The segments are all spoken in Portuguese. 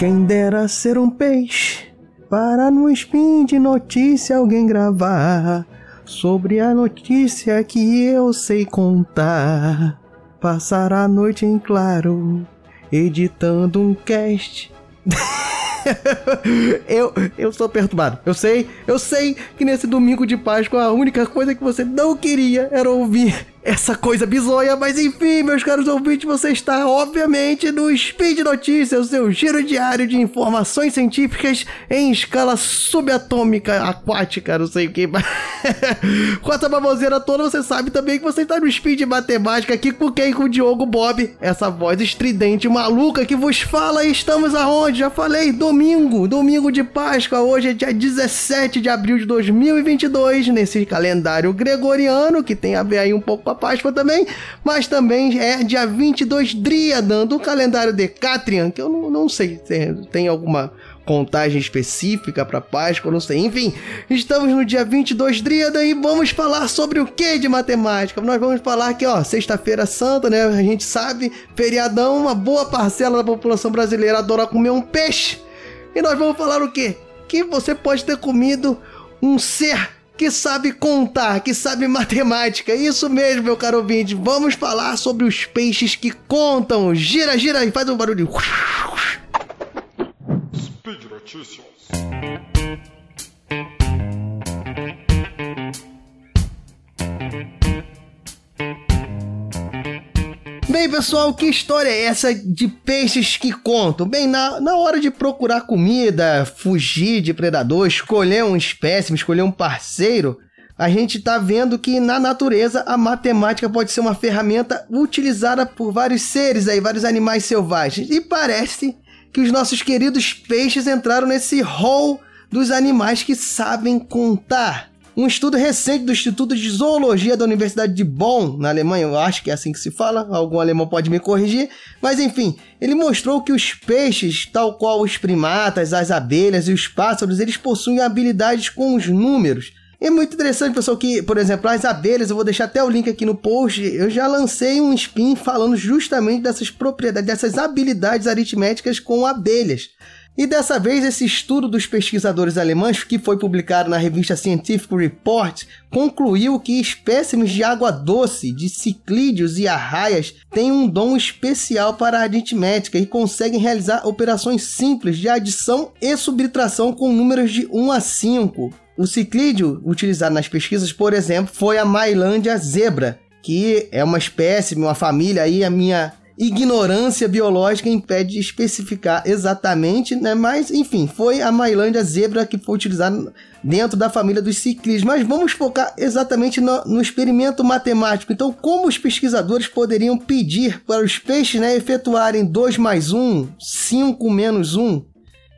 Quem dera ser um peixe para no spin de notícia alguém gravar sobre a notícia que eu sei contar. Passar a noite em claro, editando um cast. eu, eu sou perturbado. Eu sei, eu sei que nesse domingo de Páscoa a única coisa que você não queria era ouvir essa coisa bizonha, mas enfim, meus caros ouvintes, você está obviamente no Speed Notícias, o seu giro diário de informações científicas em escala subatômica, aquática, não sei o que. com essa baboseira toda, você sabe também que você está no Speed Matemática aqui com quem? Com o Diogo Bob, essa voz estridente maluca que vos fala. Estamos aonde? Já falei, domingo, domingo de Páscoa. Hoje é dia 17 de abril de 2022, nesse calendário gregoriano que tem a ver aí um pouco Páscoa também, mas também é dia 22 Driadan, do calendário Decatrian, que eu não, não sei se tem alguma contagem específica para Páscoa, não sei. Enfim, estamos no dia 22 Driadan e vamos falar sobre o que de matemática? Nós vamos falar que, ó, sexta-feira santa, né? A gente sabe, feriadão, uma boa parcela da população brasileira adora comer um peixe. E nós vamos falar o quê? Que você pode ter comido um ser que sabe contar, que sabe matemática. Isso mesmo, meu caro ouvinte. Vamos falar sobre os peixes que contam. Gira, gira e faz um barulho. Speed Notícias. Bem, pessoal, que história é essa de peixes que contam? Bem, na, na hora de procurar comida, fugir de predador, escolher um espécime, escolher um parceiro, a gente está vendo que na natureza a matemática pode ser uma ferramenta utilizada por vários seres aí, vários animais selvagens. E parece que os nossos queridos peixes entraram nesse hall dos animais que sabem contar. Um estudo recente do Instituto de Zoologia da Universidade de Bonn, na Alemanha, eu acho que é assim que se fala, algum alemão pode me corrigir, mas enfim, ele mostrou que os peixes, tal qual os primatas, as abelhas e os pássaros, eles possuem habilidades com os números. É muito interessante, pessoal, que, por exemplo, as abelhas, eu vou deixar até o link aqui no post, eu já lancei um spin falando justamente dessas propriedades, dessas habilidades aritméticas com abelhas. E dessa vez, esse estudo dos pesquisadores alemães, que foi publicado na revista Scientific Report, concluiu que espécimes de água doce, de ciclídeos e arraias têm um dom especial para a aritmética e conseguem realizar operações simples de adição e subtração com números de 1 a 5. O ciclídeo utilizado nas pesquisas, por exemplo, foi a Mailândia zebra, que é uma espécie, uma família aí, a minha ignorância biológica impede de especificar exatamente, né? Mas, enfim, foi a Mailândia zebra que foi utilizada dentro da família dos ciclis. Mas vamos focar exatamente no, no, experimento matemático. Então, como os pesquisadores poderiam pedir para os peixes né, efetuarem 2 mais 1, 5 menos 1?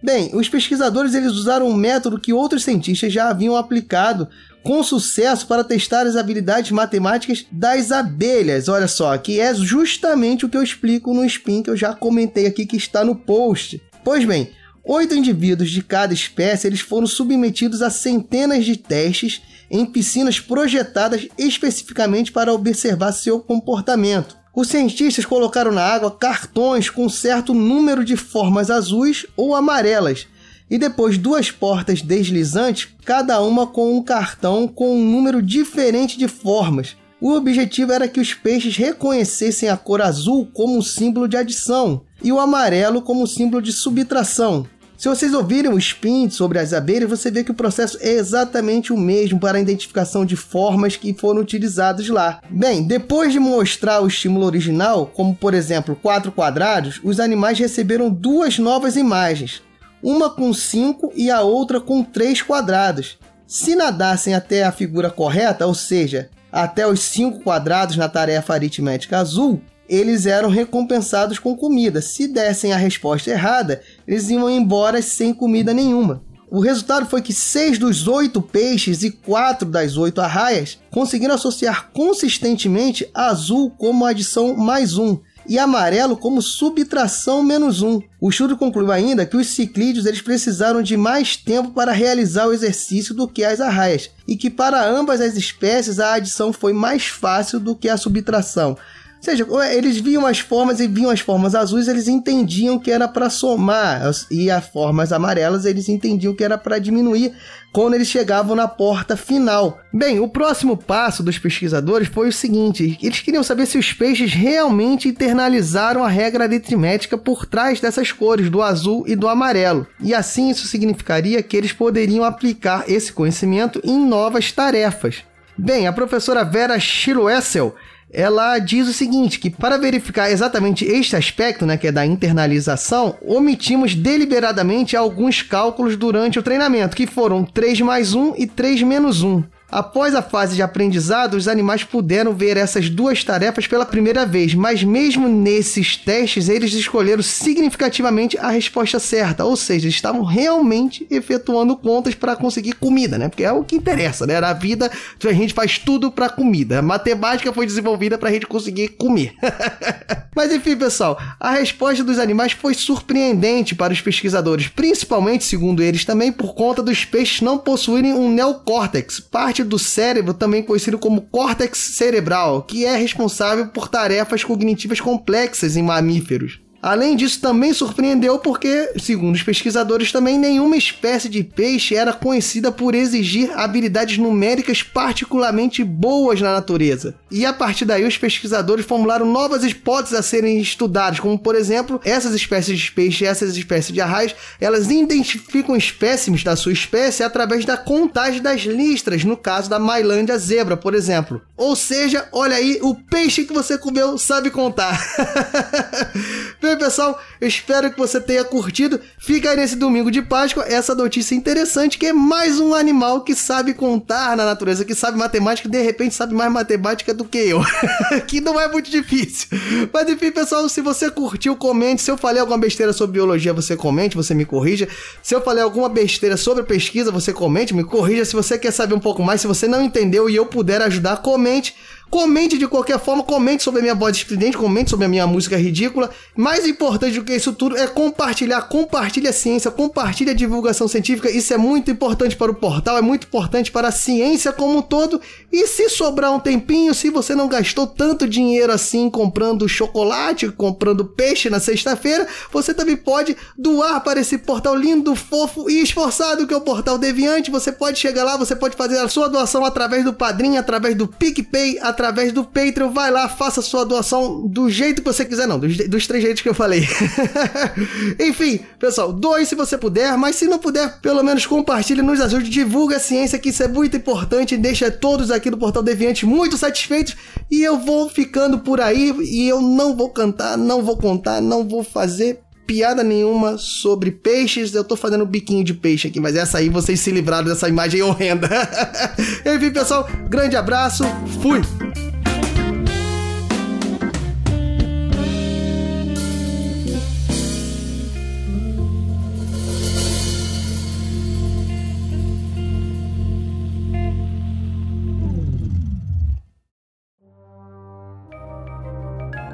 Bem, os pesquisadores eles usaram um método que outros cientistas já haviam aplicado com sucesso para testar as habilidades matemáticas das abelhas. Olha só, que é justamente o que eu explico no spin que eu já comentei aqui que está no post. Pois bem, oito indivíduos de cada espécie eles foram submetidos a centenas de testes em piscinas projetadas especificamente para observar seu comportamento. Os cientistas colocaram na água cartões com certo número de formas azuis ou amarelas e depois duas portas deslizantes, cada uma com um cartão com um número diferente de formas. O objetivo era que os peixes reconhecessem a cor azul como símbolo de adição e o amarelo como símbolo de subtração. Se vocês ouvirem o spin sobre as abelhas, você vê que o processo é exatamente o mesmo para a identificação de formas que foram utilizadas lá. Bem, depois de mostrar o estímulo original, como por exemplo quatro quadrados, os animais receberam duas novas imagens uma com 5 e a outra com 3 quadrados. Se nadassem até a figura correta, ou seja, até os 5 quadrados na tarefa aritmética azul, eles eram recompensados com comida. Se dessem a resposta errada, eles iam embora sem comida nenhuma. O resultado foi que seis dos oito peixes e quatro das oito arraias conseguiram associar consistentemente azul como adição mais um, e amarelo como subtração menos 1. O estudo concluiu ainda que os ciclídeos eles precisaram de mais tempo para realizar o exercício do que as arraias, e que para ambas as espécies a adição foi mais fácil do que a subtração. Seja, eles viam as formas e viam as formas azuis, eles entendiam que era para somar, e as formas amarelas eles entendiam que era para diminuir quando eles chegavam na porta final. Bem, o próximo passo dos pesquisadores foi o seguinte: eles queriam saber se os peixes realmente internalizaram a regra aritmética por trás dessas cores, do azul e do amarelo. E assim isso significaria que eles poderiam aplicar esse conhecimento em novas tarefas. Bem, a professora Vera Schilwessel ela diz o seguinte, que para verificar exatamente este aspecto, né, que é da internalização, omitimos deliberadamente alguns cálculos durante o treinamento, que foram 3 mais 1 e 3 menos 1. Após a fase de aprendizado, os animais puderam ver essas duas tarefas pela primeira vez, mas mesmo nesses testes, eles escolheram significativamente a resposta certa, ou seja, eles estavam realmente efetuando contas para conseguir comida, né? Porque é o que interessa, né? Na vida, a gente faz tudo para comida. A matemática foi desenvolvida para a gente conseguir comer. mas enfim, pessoal, a resposta dos animais foi surpreendente para os pesquisadores, principalmente, segundo eles, também por conta dos peixes não possuírem um neocórtex, parte parte do cérebro, também conhecido como córtex cerebral, que é responsável por tarefas cognitivas complexas em mamíferos. Além disso, também surpreendeu porque, segundo os pesquisadores, também nenhuma espécie de peixe era conhecida por exigir habilidades numéricas particularmente boas na natureza. E a partir daí, os pesquisadores formularam novas hipóteses a serem estudadas, como por exemplo, essas espécies de peixe, essas espécies de arraios, elas identificam espécimes da sua espécie através da contagem das listras, no caso da Mailândia zebra, por exemplo. Ou seja, olha aí, o peixe que você comeu sabe contar. Bem, pessoal, espero que você tenha curtido. Fica aí nesse domingo de Páscoa essa notícia interessante que é mais um animal que sabe contar na natureza, que sabe matemática de repente sabe mais matemática do que eu. que não é muito difícil. Mas enfim, pessoal, se você curtiu, comente. Se eu falei alguma besteira sobre biologia, você comente, você me corrija. Se eu falei alguma besteira sobre pesquisa, você comente, me corrija. Se você quer saber um pouco mais, se você não entendeu e eu puder ajudar, comente simplesmente Comente de qualquer forma, comente sobre a minha voz estridente, comente sobre a minha música ridícula. Mais importante do que isso tudo é compartilhar. Compartilhe a ciência, compartilhe a divulgação científica. Isso é muito importante para o portal, é muito importante para a ciência como um todo. E se sobrar um tempinho, se você não gastou tanto dinheiro assim comprando chocolate, comprando peixe na sexta-feira, você também pode doar para esse portal lindo, fofo e esforçado que é o Portal Deviante. Você pode chegar lá, você pode fazer a sua doação através do Padrim, através do PicPay, através através do Patreon. Vai lá, faça sua doação do jeito que você quiser, não, dos, dos três jeitos que eu falei. Enfim, pessoal, doe se você puder, mas se não puder, pelo menos compartilhe, nos ajude, divulga a ciência, que isso é muito importante, deixa todos aqui do Portal Deviante muito satisfeitos. E eu vou ficando por aí e eu não vou cantar, não vou contar, não vou fazer piada nenhuma sobre peixes. Eu tô fazendo um biquinho de peixe aqui, mas essa aí vocês se livraram dessa imagem horrenda. Enfim, pessoal, grande abraço, fui!